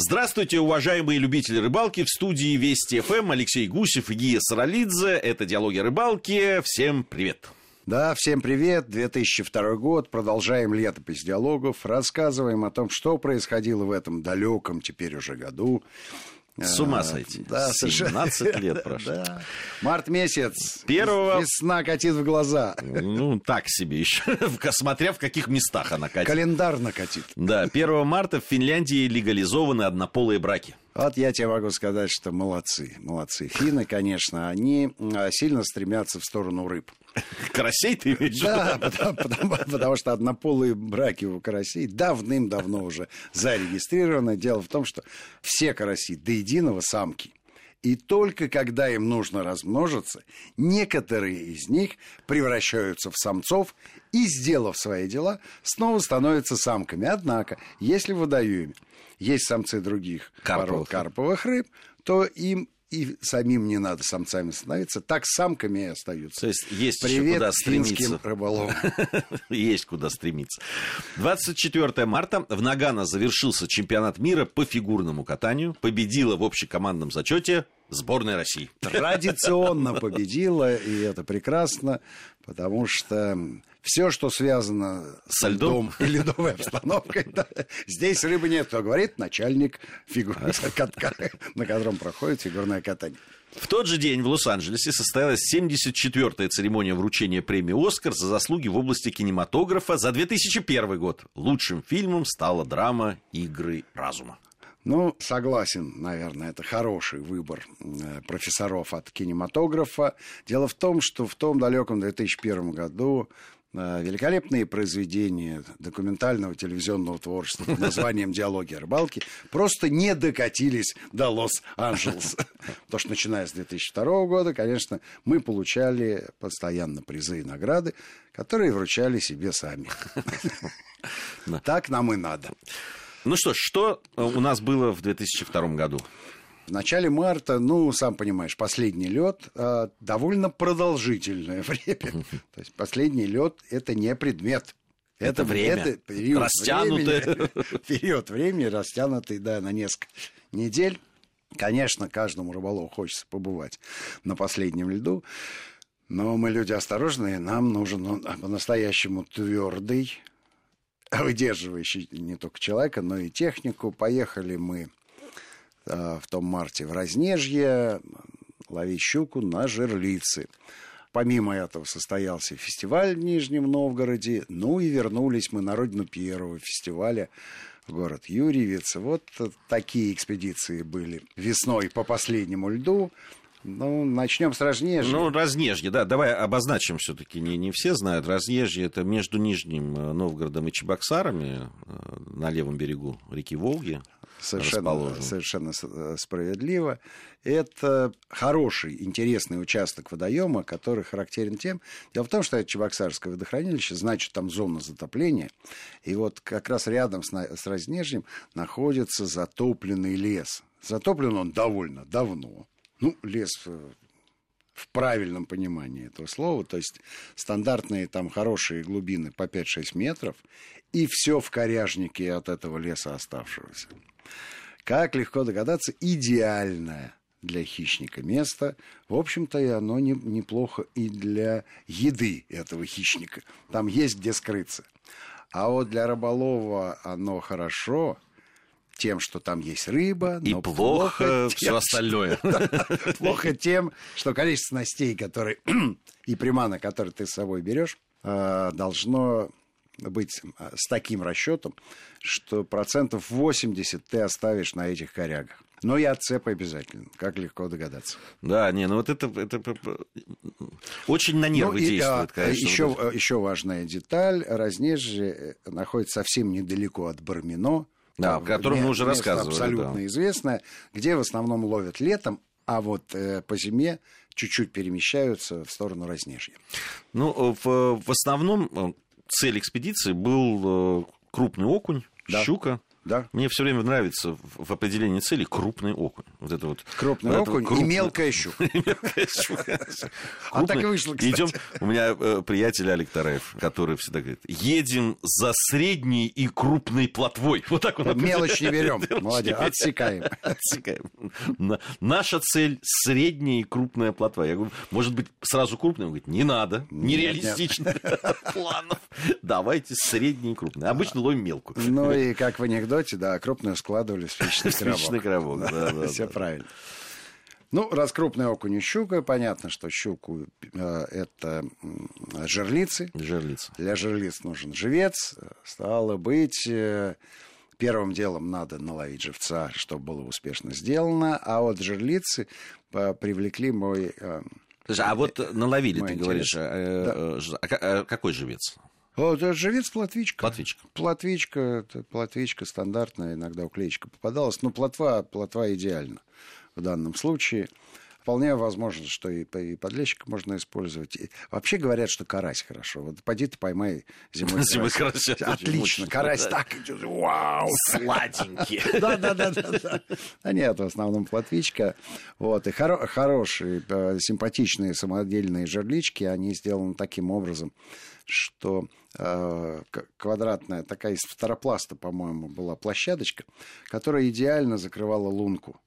Здравствуйте, уважаемые любители рыбалки. В студии Вести ФМ Алексей Гусев и Гия Саралидзе. Это «Диалоги рыбалки». Всем привет. Да, всем привет. 2002 год. Продолжаем летопись диалогов. Рассказываем о том, что происходило в этом далеком теперь уже году. С ума сойти. Да, 17 лет прошло. Да. Март месяц. Первого... Весна катит в глаза. Ну, так себе еще. Смотря в каких местах она катит. Календарно катит. Да, 1 марта в Финляндии легализованы однополые браки. Вот я тебе могу сказать, что молодцы. Молодцы. Финны, конечно, они а, сильно стремятся в сторону рыб. Карасей ты имеешь Да, потому, потому, потому что однополые браки у карасей давным-давно уже зарегистрированы. Дело в том, что все караси до единого самки. И только когда им нужно размножиться, некоторые из них превращаются в самцов и, сделав свои дела, снова становятся самками. Однако, если в водоеме есть самцы других пород карповых рыб, то им и самим не надо самцами становиться, так самками и остаются. То есть есть Привет куда финским рыболовам. Есть куда стремиться. 24 марта в Нагано завершился чемпионат мира по фигурному катанию. Победила в общекомандном зачете сборная России. Традиционно победила, и это прекрасно, потому что все, что связано со льдом и ледовой обстановкой, да, здесь рыбы нет, кто говорит, начальник фигурного катка, на котором проходит фигурное катание. В тот же день в Лос-Анджелесе состоялась 74-я церемония вручения премии «Оскар» за заслуги в области кинематографа за 2001 год. Лучшим фильмом стала драма «Игры разума». Ну, согласен, наверное, это хороший выбор э, профессоров от кинематографа. Дело в том, что в том далеком 2001 году э, великолепные произведения документального телевизионного творчества под названием «Диалоги о рыбалке» просто не докатились до Лос-Анджелеса. Потому что, начиная с 2002 года, конечно, мы получали постоянно призы и награды, которые вручали себе сами. Так нам и надо. Ну что, что у нас было в 2002 году? В начале марта, ну, сам понимаешь, последний лед э, довольно продолжительное время. То есть последний лед это не предмет. Это, это время. Это период растянутый. Времени, период времени растянутый, да, на несколько недель. Конечно, каждому рыболову хочется побывать на последнем льду. Но мы люди осторожные, нам нужен он по-настоящему твердый, выдерживающий не только человека, но и технику. Поехали мы э, в том марте в Разнежье ловить щуку на жерлицы. Помимо этого состоялся фестиваль в Нижнем Новгороде. Ну и вернулись мы на родину первого фестиваля в город Юрьевец. Вот такие экспедиции были весной по последнему льду. Ну, начнем с Разнежья. Ну, Разнежье, да. Давай обозначим все-таки. Не, не все знают. Разнежье это между Нижним э, Новгородом и Чебоксарами э, на левом берегу реки Волги. Совершенно, совершенно э, справедливо. Это хороший, интересный участок водоема, который характерен тем. Дело в том, что это Чебоксарское водохранилище, значит, там зона затопления. И вот как раз рядом с, с Разнежьем находится затопленный лес. Затоплен он довольно давно ну, лес в правильном понимании этого слова, то есть стандартные там хорошие глубины по 5-6 метров, и все в коряжнике от этого леса оставшегося. Как легко догадаться, идеальное для хищника место. В общем-то, и оно не, неплохо и для еды этого хищника. Там есть где скрыться. А вот для рыболова оно хорошо, тем, что там есть рыба, и но плохо, плохо все остальное. Плохо тем, что количество снастей, которые и примана, которые ты с собой берешь, э, должно быть э, с таким расчетом, что процентов 80 ты оставишь на этих корягах. Но и отцеп обязательно, как легко догадаться. Да, не, ну вот это, это очень на нервы ну, и, действует, конечно. Еще, еще важная деталь. Разнежье э, находится совсем недалеко от Бармино, да, о котором мы уже рассказывали. Абсолютно да. известное, где в основном ловят летом, а вот э, по зиме чуть-чуть перемещаются в сторону Разнежья. Ну, в, в основном э, цель экспедиции был э, крупный окунь, да. щука. Да. Мне все время нравится в определении цели крупный окунь. Вот это вот. Крупный вот окунь крупный... и мелкая щука. А так и вышло, кстати. Идем, у меня э, приятель Алик Тараев, который всегда говорит, едем за средней и крупной плотвой. Вот так он Мелочь не берем. Молодец, отсекаем. Отсекаем. Наша цель средняя и крупная плотва. Я говорю, может быть, сразу крупная? Он говорит, не надо, нереалистично планов. Давайте средние и крупные. Обычно ловим мелкую. Ну и как в анекдоте, да, крупную складывали в спичечный коробок. Спичечный коробок, да. Все правильно. Ну, раз крупный окунь и щука, понятно, что щуку э, это жерлицы. Жерлицы. Для жерлиц нужен живец. Стало быть, э, первым делом надо наловить живца, чтобы было успешно сделано. А вот жерлицы э, привлекли мой... Э, Слушай, а вот наловили, ты говоришь, э, да. э, а какой живец? Живец плотвичка. Плотвичка. Плотвичка, плотвичка стандартная, иногда уклеечка попадалась. Но плотва, плотва идеально в данном случае. Вполне возможно, что и, и подлещик можно использовать. И вообще говорят, что карась хорошо. Вот пойди ты поймай зимой Зимой карась. Отлично. Карась так идет. Вау! Сладенький. Да-да-да. А нет, в основном плотвичка. Вот. И хорошие, э, симпатичные самодельные жерлички, они сделаны таким образом, что э, квадратная такая из фторопласта, по-моему, была площадочка, которая идеально закрывала лунку.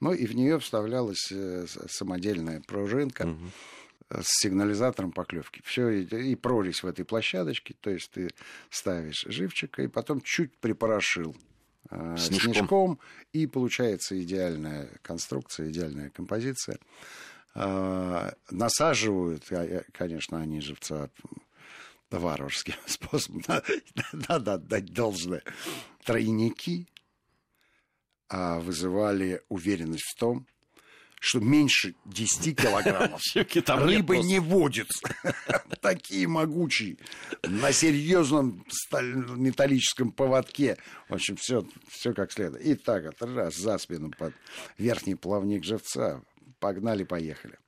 Ну и в нее вставлялась э, самодельная пружинка угу. с сигнализатором поклевки. Все, и, и прорезь в этой площадочке, то есть ты ставишь живчик и потом чуть припорошил э, снежком. снежком, и получается идеальная конструкция, идеальная композиция. Э, насаживают, конечно, они живца варварским способом, надо отдать должное, тройники, а, вызывали уверенность в том, что меньше 10 килограммов рыбы не водится. Такие могучие. На серьезном металлическом поводке. В общем, все, все как следует. И так вот, раз за спину под верхний плавник живца. Погнали, поехали.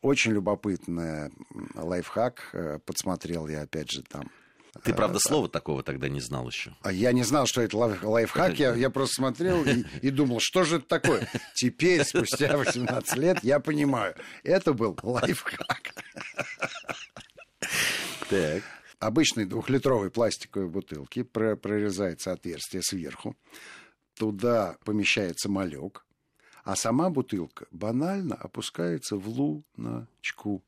Очень любопытный лайфхак. Э, подсмотрел я, опять же, там ты, правда, слова такого тогда не знал еще. А я не знал, что это лайфхак. Я, я просто смотрел и, и думал, что же это такое. Теперь, спустя 18 лет, я понимаю. Это был лайфхак. Так. Обычной двухлитровой пластиковой бутылки прорезается отверстие сверху. Туда помещается малек. А сама бутылка банально опускается в луночку.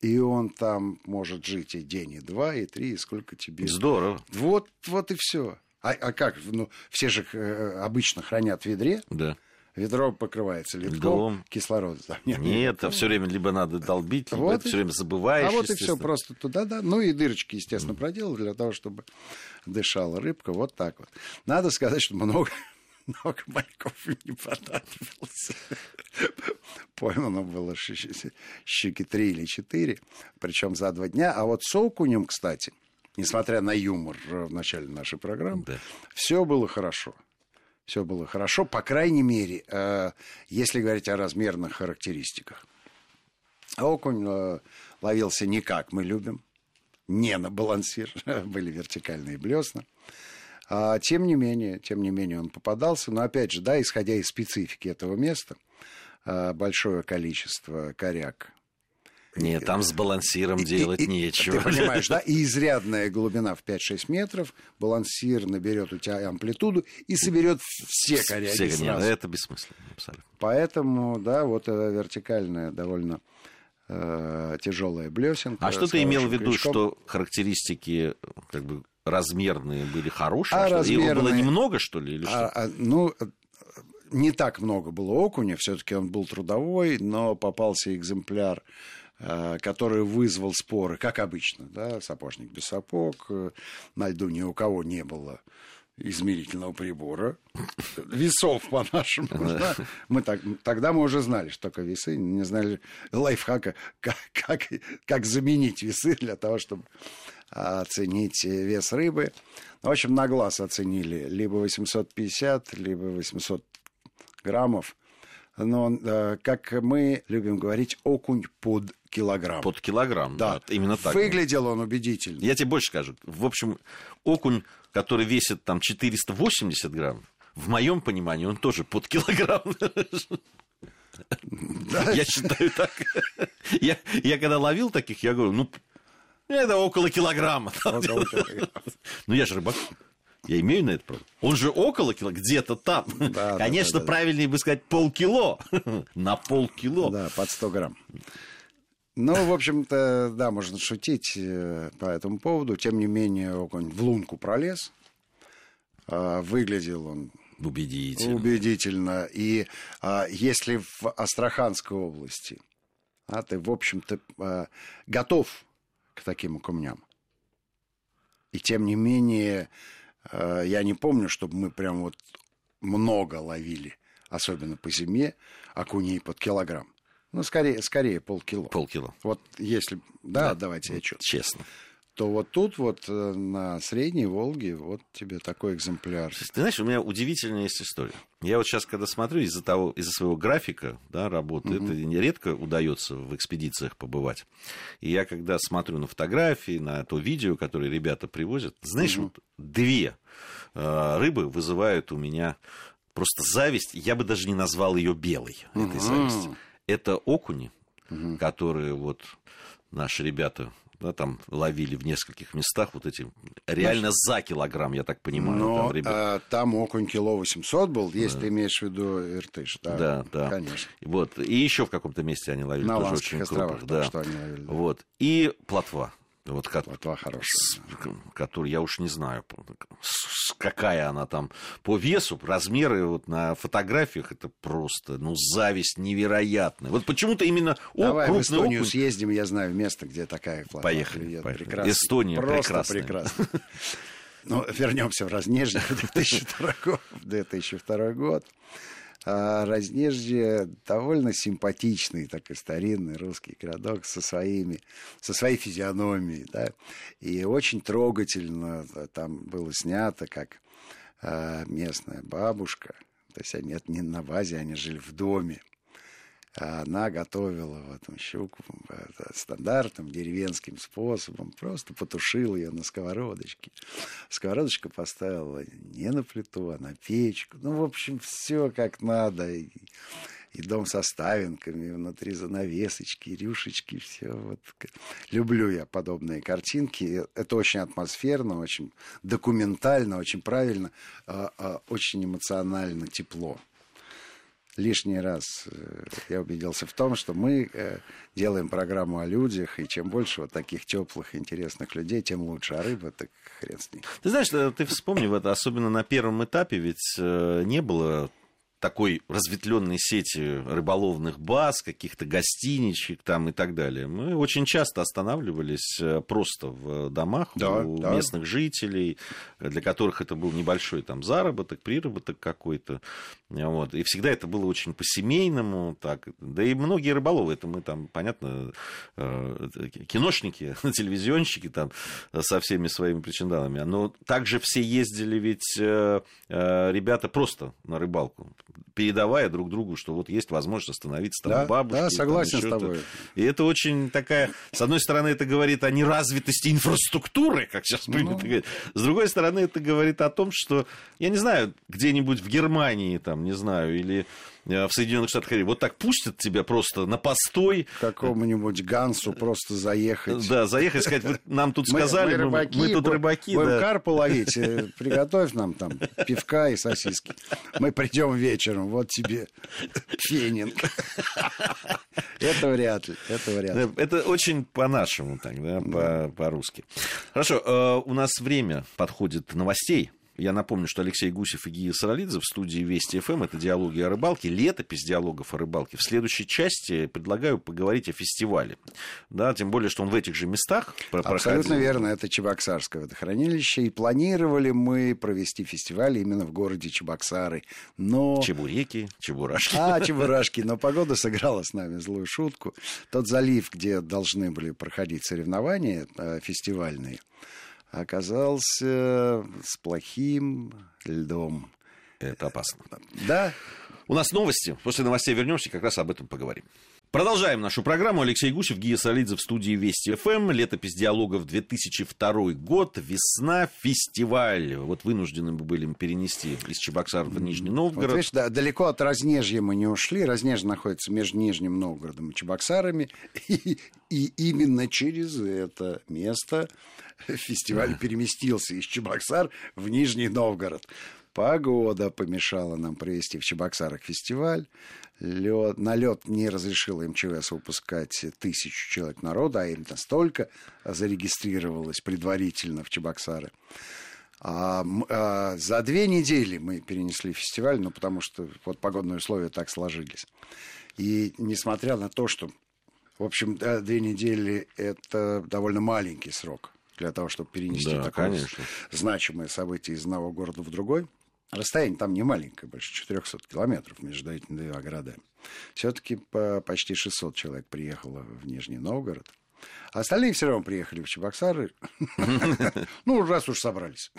И он там может жить и день, и два, и три, и сколько тебе. Здорово. Вот, вот и все. А, а как? Ну, все же э, обычно хранят в ведре. Да. Ведро покрывается льдом, Дом. кислород. Да, нет, нет а все время либо надо долбить, либо вот все время забываешь. А вот и все просто туда, да. Ну и дырочки, естественно, проделал для того, чтобы дышала рыбка. Вот так вот. Надо сказать, что много, много мальков не понадобилось. Поймано было щуки три или четыре, причем за два дня. А вот с окунем, кстати, несмотря на юмор в начале нашей программы, да. все было хорошо. Все было хорошо, по крайней мере, э, если говорить о размерных характеристиках. Окунь э, ловился не как мы любим, не на балансир, были вертикальные блесна. А, тем не менее, тем не менее он попадался. Но опять же, да, исходя из специфики этого места, а, большое количество коряк нет, там с балансиром делать и, нечего. Ты понимаешь, да? И изрядная глубина в 5-6 метров, балансир наберет у тебя амплитуду и соберет все коряги все, сразу. Нет, это бессмысленно, абсолютно. Поэтому, да, вот эта вертикальная довольно э, тяжелая блесенка. А что ты имел в виду, крючком. что характеристики как бы размерные были хорошие? А размерные... Его было немного, что ли? Или а, что? А, ну, не так много было окуня, все-таки он был трудовой, но попался экземпляр а, который вызвал споры, как обычно, да, сапожник без сапог, э, на льду ни у кого не было измерительного прибора, весов по-нашему. Да? Мы так, тогда мы уже знали, что такое весы, не знали лайфхака, как, как, как заменить весы для того, чтобы оценить вес рыбы. В общем, на глаз оценили либо 850, либо 800 граммов. Но, как мы любим говорить, окунь под килограмм. Под килограмм, да. да именно так. Выглядел он убедительно. Я тебе больше скажу. В общем, окунь, который весит там 480 грамм, в моем понимании он тоже под килограмм. Да? Я считаю так. Я, я когда ловил таких, я говорю, ну, это около килограмма. Около килограмма. Ну, я же рыбак. Я имею на это право. Он же около кило, где-то там. Да, Конечно, да, да, правильнее бы сказать полкило. На полкило. Да, под 100 грамм. Ну, в общем-то, да, можно шутить э, по этому поводу. Тем не менее, окунь в лунку пролез. А, выглядел он убедительно. Убедительно. И а, если в Астраханской области а, ты, в общем-то, а, готов к таким окуням, и тем не менее, а, я не помню, чтобы мы прям вот много ловили, особенно по зиме, окуней под килограмм. Ну, скорее, скорее полкило. Полкило. Вот если... Да, да давайте я что Честно. То вот тут вот э, на Средней Волге вот тебе такой экземпляр. Ты знаешь, у меня удивительная есть история. Я вот сейчас, когда смотрю из-за того, из-за своего графика да, работы, угу. это нередко удается в экспедициях побывать. И я когда смотрю на фотографии, на то видео, которое ребята привозят, знаешь, угу. вот две э, рыбы вызывают у меня просто зависть. Я бы даже не назвал ее белой, угу. этой зависти это окуни, угу. которые вот наши ребята да, там ловили в нескольких местах вот эти реально Значит, за килограмм, я так понимаю. Но там, ребят... а, там окунь кило 800 был, если да. ты имеешь в виду Иртыш. Да, да, да. Конечно. Вот. И еще в каком-то месте они ловили. На тоже очень островах, крупных, да. что они ловили. Да. Вот. И плотва. Вот, Плотва хорошая. С, который, я уж не знаю, какая она там по весу, размеры вот на фотографиях, это просто, ну, зависть невероятная. Вот почему-то именно Давай в Эстонию окунь... съездим, я знаю место, где такая плотва Поехали, поехали. Прекрасно. Эстония Просто прекрасная. прекрасно. Ну, вернемся в Разнежье, 2002 2002 год. А Разнежье довольно симпатичный такой старинный русский городок со своими, со своей физиономией, да, и очень трогательно там было снято, как а, местная бабушка, то есть они это не на базе, они жили в доме, а она готовила в этом щуку стандартным деревенским способом, просто потушила ее на сковородочке. Сковородочку поставила не на плиту, а на печку. Ну, в общем, все как надо. И, и дом со ставинками, внутри занавесочки, рюшечки, все. Вот. Люблю я подобные картинки. Это очень атмосферно, очень документально, очень правильно, а, а, очень эмоционально, тепло лишний раз э, я убедился в том, что мы э, делаем программу о людях, и чем больше вот таких теплых, интересных людей, тем лучше. А рыба, так хрен с ней. Ты знаешь, э, ты вспомни, это, особенно на первом этапе, ведь не было такой разветвленной сети рыболовных баз, каких-то гостиничек там и так далее. Мы очень часто останавливались э, просто в домах да, у да. местных жителей, для которых это был небольшой там заработок, приработок какой-то. Вот. И всегда это было очень по-семейному. Так. Да и многие рыболовы, это мы там, понятно, э, киношники, телевизионщики там со всеми своими причиндалами. Но также все ездили ведь э, ребята просто на рыбалку передавая друг другу, что вот есть возможность остановиться там да, бабушки. Да, согласен с тобой. И это очень такая, с одной стороны, это говорит о неразвитости инфраструктуры, как сейчас принято ну... говорить. С другой стороны, это говорит о том, что, я не знаю, где-нибудь в Германии, там, не знаю, или в Соединенных Штатах вот так пустят тебя просто на постой. Какому-нибудь Гансу просто заехать. Да, заехать, сказать, нам тут сказали, мы, рыбаки, мы, мы тут рыбаки. Будем да. карпа ловить, э, приготовь нам там пивка и сосиски. Мы придем вечером, вот тебе фенинг. Это вряд ли, это вряд ли. Это очень по-нашему так, да, по-русски. Хорошо, э, у нас время подходит новостей. Я напомню, что Алексей Гусев и Гия Саралидзе в студии Вести ФМ. Это диалоги о рыбалке, летопись диалогов о рыбалке. В следующей части предлагаю поговорить о фестивале. Да, тем более, что он в этих же местах Абсолютно проходил. верно. Это Чебоксарское водохранилище. И планировали мы провести фестиваль именно в городе Чебоксары. Но... Чебуреки, чебурашки. А, чебурашки. Но погода сыграла с нами злую шутку. Тот залив, где должны были проходить соревнования э, фестивальные, оказался с плохим льдом. Это опасно. Да. У нас новости. После новостей вернемся, как раз об этом поговорим. Продолжаем нашу программу. Алексей Гусев, Гия Солидзе в студии Вести ФМ. Летопись диалогов 2002 год. Весна, фестиваль. Вот вынуждены мы были перенести из Чебоксар в Нижний Новгород. Вот, видишь, да, далеко от Разнежья мы не ушли. Разнежье находится между Нижним Новгородом и Чебоксарами. И, и именно через это место фестиваль переместился из Чебоксар в Нижний Новгород. Погода помешала нам провести в Чебоксарах фестиваль. Лед, на лед не разрешила МЧС выпускать тысячу человек народа, а именно столько зарегистрировалось предварительно в Чебоксары. А, а, за две недели мы перенесли фестиваль, ну, потому что вот погодные условия так сложились. И несмотря на то, что, в общем, две недели – это довольно маленький срок для того, чтобы перенести да, такое конечно. значимое событие из одного города в другой – Расстояние там не маленькое, больше 400 километров между этими двумя городами. Все-таки по почти 600 человек приехало в Нижний Новгород. А остальные все равно приехали в Чебоксары. Ну, раз уж собрались.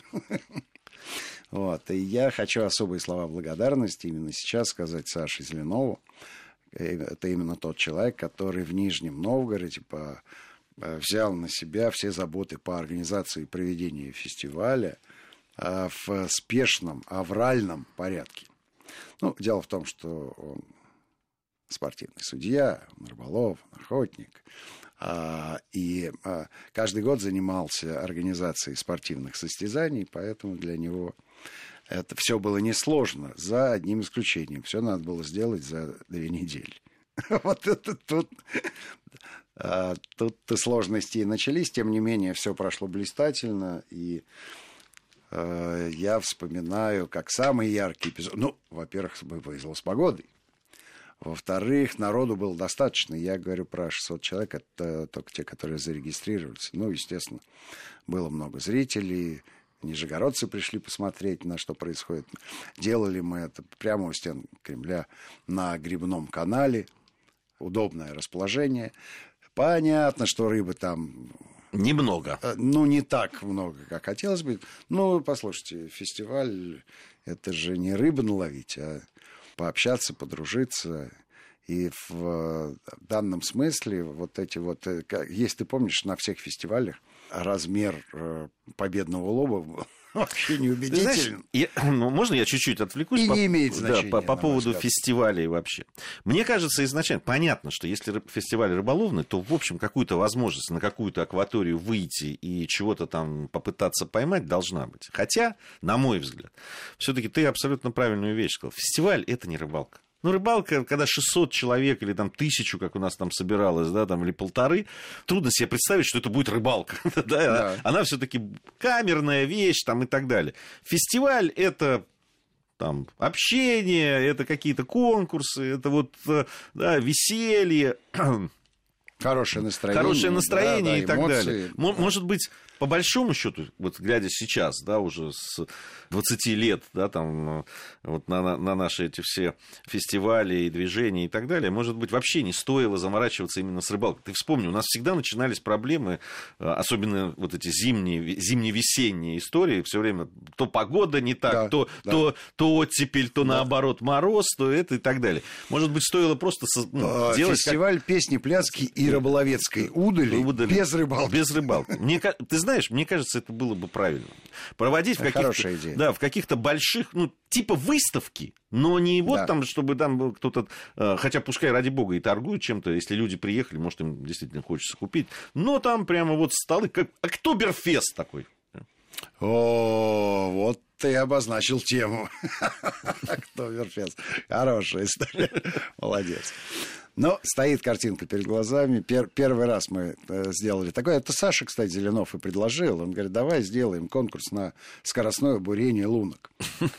Вот. И я хочу особые слова благодарности именно сейчас сказать Саше Зеленову. Это именно тот человек, который в Нижнем Новгороде по, э, взял на себя все заботы по организации и проведению фестиваля – Э, в спешном, авральном порядке. Ну, дело в том, что он спортивный судья, он рыболов, охотник, а, и а, каждый год занимался организацией спортивных состязаний, поэтому для него это все было несложно, за одним исключением. Все надо было сделать за две недели. Вот это тут, а, тут сложности и начались, тем не менее, все прошло блистательно, и Э, я вспоминаю как самый яркий эпизод. Ну, во-первых, повезло с погодой. Во-вторых, народу было достаточно. Я говорю про 600 человек, это только те, которые зарегистрировались. Ну, естественно, было много зрителей. Нижегородцы пришли посмотреть, на что происходит. Делали мы это прямо у стен Кремля на грибном канале. Удобное расположение. Понятно, что рыбы там Немного. Э, ну, не так много, как хотелось бы. Ну, послушайте, фестиваль – это же не рыбу наловить, а пообщаться, подружиться. И в данном смысле вот эти вот... Э, если ты помнишь, на всех фестивалях размер э, победного лоба вообще неубедителен. Знаешь, я, ну, можно я чуть-чуть отвлекусь? И по, не имеет значения. Да, по, по поводу фестивалей вообще. Мне кажется, изначально понятно, что если фестиваль рыболовный, то, в общем, какую-то возможность на какую-то акваторию выйти и чего-то там попытаться поймать должна быть. Хотя, на мой взгляд, все-таки ты абсолютно правильную вещь сказал. Фестиваль это не рыбалка. Ну, рыбалка, когда 600 человек или там тысячу, как у нас там собиралось, да, там, или полторы, трудно себе представить, что это будет рыбалка. да, да. Она все-таки камерная вещь там и так далее. Фестиваль это там общение, это какие-то конкурсы, это вот э, да, веселье. Хорошее настроение. Хорошее настроение да, да, и так далее. Может быть, по большому счету, вот глядя сейчас, да, уже с 20 лет, да, там, вот на, на наши эти все фестивали и движения и так далее, может быть, вообще не стоило заморачиваться именно с рыбалкой. Ты вспомни, у нас всегда начинались проблемы, э, особенно вот эти зимние, зимне-весенние истории, все время то погода не так, да, то, да. то, то оттепель, то да. наоборот мороз, то это и так далее. Может быть, стоило просто ну, а, делать... Фестиваль как... песни, пляски и рыболовецкой удали, удали без рыбалки. Без рыбалки. Мне, ты знаешь, знаешь, мне кажется, это было бы правильно. Проводить в каких-то, да, в каких-то больших, ну, типа выставки, но не вот да. там, чтобы там кто-то, э, хотя пускай ради бога и торгуют чем-то, если люди приехали, может, им действительно хочется купить, но там прямо вот столы, как Октоберфест такой. О, вот ты обозначил тему. Октоберфест. Хорошая история. Молодец. Но стоит картинка перед глазами. Пер, первый раз мы э, сделали такое. Это Саша, кстати, Зеленов и предложил. Он говорит, давай сделаем конкурс на скоростное бурение лунок.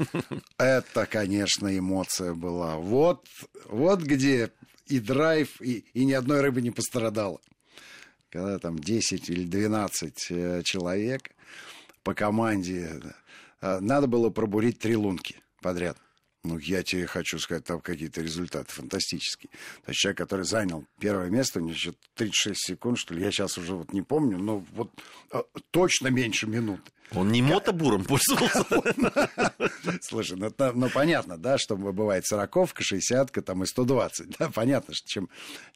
Это, конечно, эмоция была. Вот, вот где и драйв, и, и ни одной рыбы не пострадало. Когда там 10 или 12 э, человек по команде, э, надо было пробурить три лунки подряд. Ну, я тебе хочу сказать, там какие-то результаты фантастические. То есть человек, который занял первое место, у него еще 36 секунд, что ли, я сейчас уже вот не помню, но вот а, точно меньше минуты. Он не мотобуром пользовался. Слушай, ну, ну понятно, да, что бывает сороковка, шестьдесятка, там и 120. Да, понятно, что чем,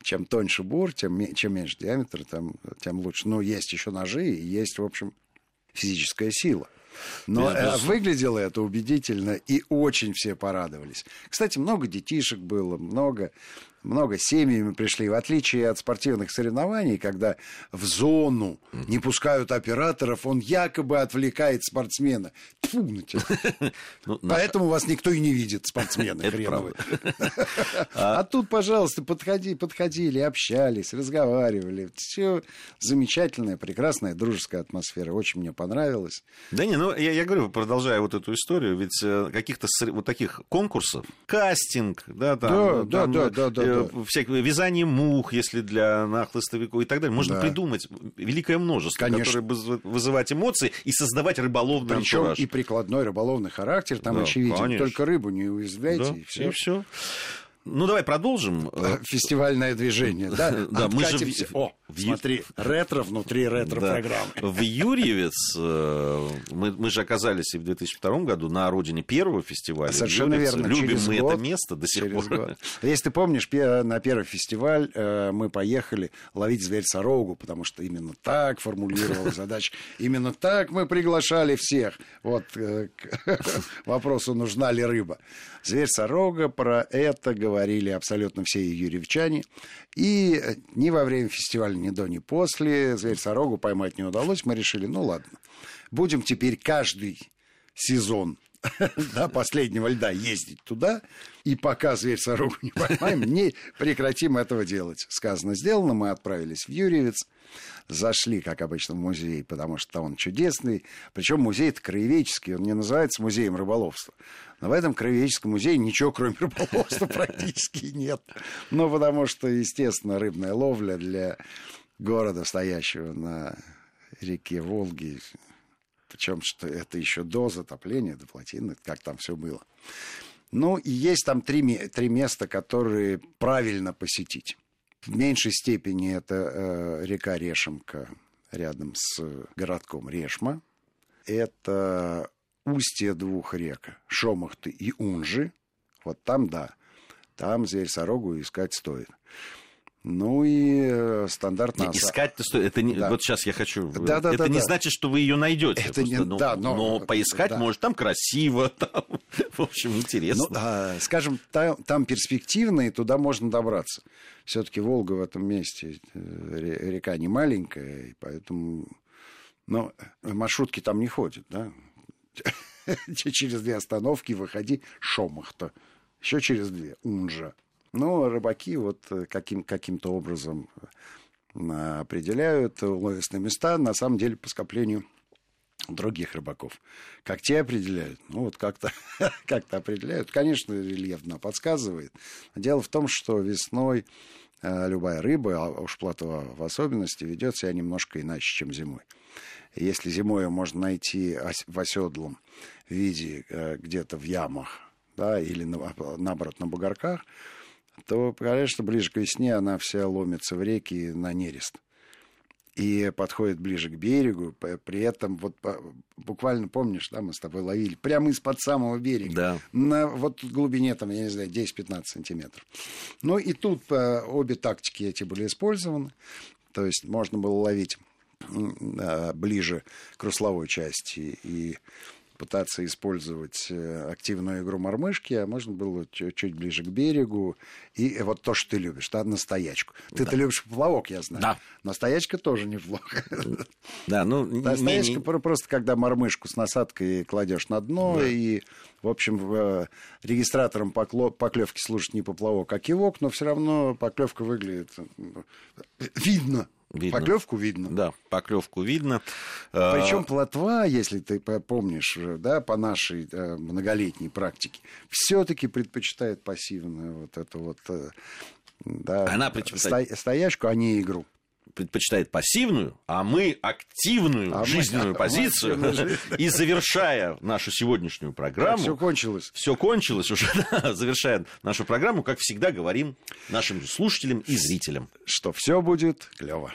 чем тоньше бур, тем, чем меньше диаметр, тем, тем лучше. Но есть еще ножи, и есть, в общем, физическая сила. Но э, выглядело это убедительно, и очень все порадовались. Кстати, много детишек было, много много семьями пришли, в отличие от спортивных соревнований, когда в зону не пускают операторов, он якобы отвлекает спортсмена. Тьфу на тебя. Ну, Поэтому вас никто и не видит, спортсмены хреновые. А тут, пожалуйста, подходи, подходили, общались, разговаривали. Все замечательная, прекрасная, дружеская атмосфера. Очень мне понравилось. Да не, ну я, говорю, продолжая вот эту историю, ведь э, каких-то вот таких конкурсов, кастинг, да, там, да, да, да, да, э, всякое вязание мух, если для нахлыстовиков и так далее. Можно да. придумать великое множество, Конечно. которые вызывать эмоции и создавать рыболовный Причем антураж. и прикладной рыболовный характер там да, очевиден. Конечно. Только рыбу не уязвляйте, да, и все. И все. Ну, давай продолжим. Фестивальное движение, да? Да, мы же... О, смотри, ретро внутри ретро-программы. В Юрьевец э, мы, мы же оказались и в 2002 году на родине первого фестиваля. Совершенно верно. Любим мы это место до сих пор. Год. Если ты помнишь, на первый фестиваль э, мы поехали ловить зверь-сорогу, потому что именно так формулировала задача. Именно так мы приглашали всех. Вот э, к вопросу, нужна ли рыба. Зверь-сорога, про это говорили абсолютно все юрьевчане. И ни во время фестиваля, ни до, ни после Зверь-сорогу поймать не удалось. Мы решили, ну ладно, будем теперь каждый сезон да, последнего льда ездить туда, и пока зверь сорогу не поймаем, не прекратим этого делать. Сказано, сделано, мы отправились в Юрьевец, зашли, как обычно, в музей, потому что он чудесный. Причем музей это краеведческий, он не называется музеем рыболовства. Но в этом краеведческом музее ничего, кроме рыболовства, практически нет. Ну, потому что, естественно, рыбная ловля для города, стоящего на реке Волги, причем что это еще до затопления, до плотины, как там все было. Ну, и есть там три, три места, которые правильно посетить. В меньшей степени это э, река Решемка рядом с городком Решма. Это устье двух рек, Шомахты и Унжи. Вот там, да, там зверь-сорогу искать стоит. Ну и э, стандартно... Искать-то стоит. Это не... да. Вот сейчас я хочу... Да, да, это да, не да. значит, что вы ее найдете. Это не... ну, да, но... но поискать да. может. Там красиво, там, в общем, интересно. Ну, а, скажем, там, там перспективно, и туда можно добраться. Все-таки Волга в этом месте э, река не маленькая, и поэтому... Но маршрутки там не ходят, да? Через две остановки выходи Шомахта. Еще через две Унжа. Но рыбаки вот э, каким, каким-то образом э, определяют ловесные места, на самом деле, по скоплению других рыбаков. Как те определяют? Ну, вот как-то как определяют. Конечно, рельеф нам подсказывает. Дело в том, что весной э, любая рыба, а уж плотва в особенности, ведет себя немножко иначе, чем зимой. Если зимой можно найти в оседлом виде где-то в ямах, да, или наоборот на бугорках, то, конечно, ближе к весне она вся ломится в реки на нерест. И подходит ближе к берегу, при этом вот буквально помнишь, да, мы с тобой ловили прямо из-под самого берега. Да. На вот глубине, там, я не знаю, 10-15 сантиметров. Ну и тут э, обе тактики эти были использованы. То есть можно было ловить ближе к русловой части и пытаться использовать э, активную игру мормышки, а можно было чуть, ближе к берегу. И вот то, что ты любишь, да, настоячку. Ты-то да. любишь поплавок, я знаю. Да. Настоячка тоже неплохо. Да, ну... Настоячка не... просто, когда мормышку с насадкой кладешь на дно, да. и, в общем, э, регистратором поклевки служит не поплавок, а кивок, но все равно поклевка выглядит... Э, видно, Видно. Поклевку видно. Да, поклевку видно. Причем а, плотва, если ты помнишь, да, по нашей э, многолетней практике, все-таки предпочитает пассивную вот эту вот э, да, Она предпочитает... стоячку, а не игру. Предпочитает пассивную, а мы активную а жизненную мы, позицию. Мы и завершая нашу сегодняшнюю программу... Все кончилось. Все кончилось уже, да, завершая нашу программу, как всегда говорим нашим слушателям и зрителям. Что все будет клево.